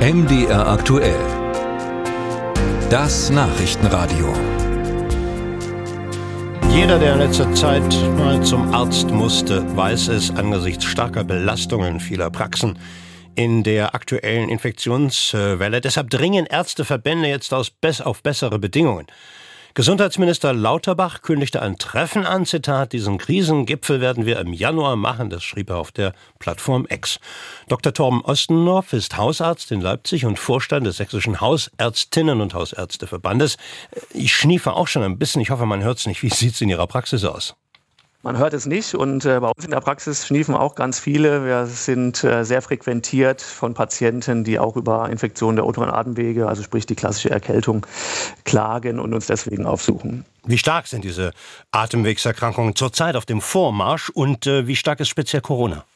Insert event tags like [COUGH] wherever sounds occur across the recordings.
MDR aktuell. Das Nachrichtenradio. Jeder, der in letzter Zeit mal zum Arzt musste, weiß es angesichts starker Belastungen vieler Praxen in der aktuellen Infektionswelle. Deshalb dringen Ärzteverbände jetzt auf bessere Bedingungen. Gesundheitsminister Lauterbach kündigte ein Treffen an, Zitat, diesen Krisengipfel werden wir im Januar machen, das schrieb er auf der Plattform X. Dr. Torben Ostendorf ist Hausarzt in Leipzig und Vorstand des Sächsischen Hausärztinnen und Hausärzteverbandes. Ich schniefe auch schon ein bisschen, ich hoffe, man hört es nicht. Wie sieht es in Ihrer Praxis aus? Man hört es nicht und äh, bei uns in der Praxis schniefen auch ganz viele. Wir sind äh, sehr frequentiert von Patienten, die auch über Infektionen der oberen Atemwege, also sprich die klassische Erkältung, klagen und uns deswegen aufsuchen. Wie stark sind diese Atemwegserkrankungen zurzeit auf dem Vormarsch und äh, wie stark ist speziell Corona?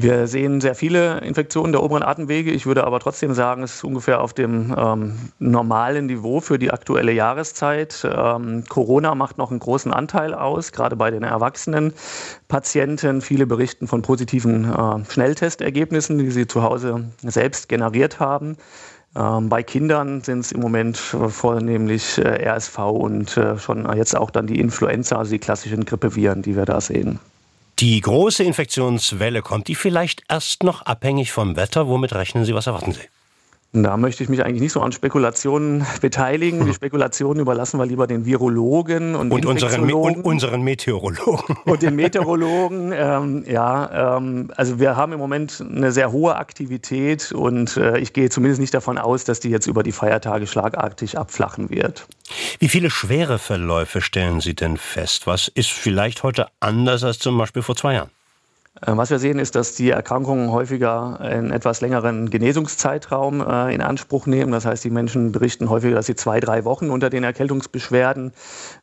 Wir sehen sehr viele Infektionen der oberen Atemwege. Ich würde aber trotzdem sagen, es ist ungefähr auf dem ähm, normalen Niveau für die aktuelle Jahreszeit. Ähm, Corona macht noch einen großen Anteil aus, gerade bei den erwachsenen Patienten. Viele berichten von positiven äh, Schnelltestergebnissen, die sie zu Hause selbst generiert haben. Ähm, bei Kindern sind es im Moment vornehmlich äh, RSV und äh, schon jetzt auch dann die Influenza, also die klassischen Grippeviren, die wir da sehen. Die große Infektionswelle kommt die vielleicht erst noch abhängig vom Wetter. Womit rechnen Sie? Was erwarten Sie? Da möchte ich mich eigentlich nicht so an Spekulationen [LAUGHS] beteiligen. Die Spekulationen überlassen wir lieber den Virologen und, und, unseren, und unseren Meteorologen. [LAUGHS] Und den Meteorologen. Ähm, ja, ähm, also wir haben im Moment eine sehr hohe Aktivität und äh, ich gehe zumindest nicht davon aus, dass die jetzt über die Feiertage schlagartig abflachen wird. Wie viele schwere Verläufe stellen Sie denn fest? Was ist vielleicht heute anders als zum Beispiel vor zwei Jahren? Äh, was wir sehen, ist, dass die Erkrankungen häufiger einen etwas längeren Genesungszeitraum äh, in Anspruch nehmen. Das heißt, die Menschen berichten häufiger, dass sie zwei, drei Wochen unter den Erkältungsbeschwerden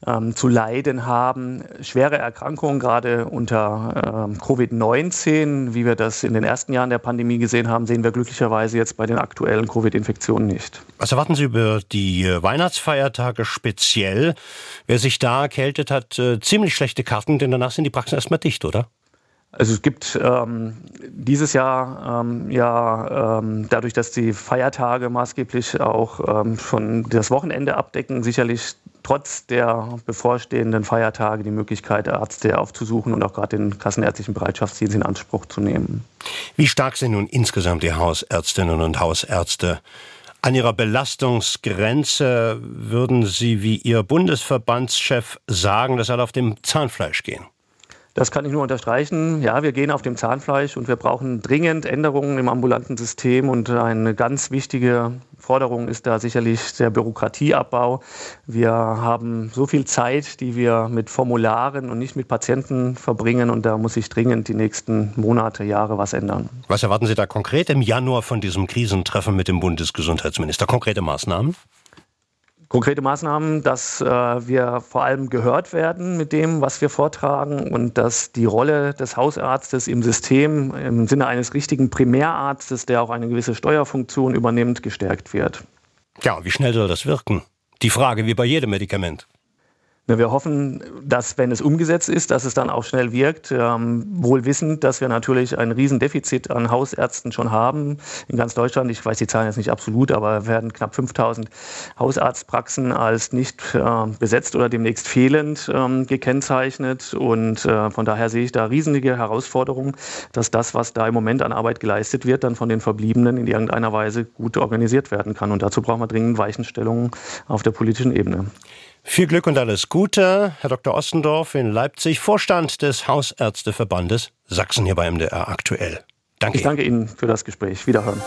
ähm, zu leiden haben. Schwere Erkrankungen, gerade unter ähm, Covid-19, wie wir das in den ersten Jahren der Pandemie gesehen haben, sehen wir glücklicherweise jetzt bei den aktuellen Covid-Infektionen nicht. Was erwarten Sie über die äh, Weihnachtsfeiertage speziell? Wer sich da erkältet, hat ziemlich schlechte Karten, denn danach sind die Praxen erstmal dicht, oder? Also es gibt ähm, dieses Jahr ähm, ja ähm, dadurch, dass die Feiertage maßgeblich auch ähm, schon das Wochenende abdecken, sicherlich trotz der bevorstehenden Feiertage die Möglichkeit, Ärzte aufzusuchen und auch gerade den kassenärztlichen Bereitschaftsdienst in Anspruch zu nehmen. Wie stark sind nun insgesamt die Hausärztinnen und Hausärzte? An ihrer Belastungsgrenze würden Sie wie Ihr Bundesverbandschef sagen, dass alle auf dem Zahnfleisch gehen? Das kann ich nur unterstreichen. Ja, wir gehen auf dem Zahnfleisch und wir brauchen dringend Änderungen im ambulanten System. Und eine ganz wichtige Forderung ist da sicherlich der Bürokratieabbau. Wir haben so viel Zeit, die wir mit Formularen und nicht mit Patienten verbringen. Und da muss sich dringend die nächsten Monate, Jahre was ändern. Was erwarten Sie da konkret im Januar von diesem Krisentreffen mit dem Bundesgesundheitsminister? Konkrete Maßnahmen? Konkrete Maßnahmen, dass äh, wir vor allem gehört werden mit dem, was wir vortragen und dass die Rolle des Hausarztes im System im Sinne eines richtigen Primärarztes, der auch eine gewisse Steuerfunktion übernimmt, gestärkt wird. Ja, wie schnell soll das wirken? Die Frage wie bei jedem Medikament. Wir hoffen, dass, wenn es umgesetzt ist, dass es dann auch schnell wirkt. Ähm, wohl wissend, dass wir natürlich ein Riesendefizit an Hausärzten schon haben in ganz Deutschland. Ich weiß die Zahlen jetzt nicht absolut, aber werden knapp 5000 Hausarztpraxen als nicht äh, besetzt oder demnächst fehlend ähm, gekennzeichnet. Und äh, von daher sehe ich da riesige Herausforderungen, dass das, was da im Moment an Arbeit geleistet wird, dann von den Verbliebenen in irgendeiner Weise gut organisiert werden kann. Und dazu brauchen wir dringend Weichenstellungen auf der politischen Ebene. Viel Glück und alles Gute, Herr Dr. Ostendorf in Leipzig, Vorstand des Hausärzteverbandes Sachsen hier bei MDR aktuell. Danke. Ich danke Ihnen für das Gespräch. Wiederhören.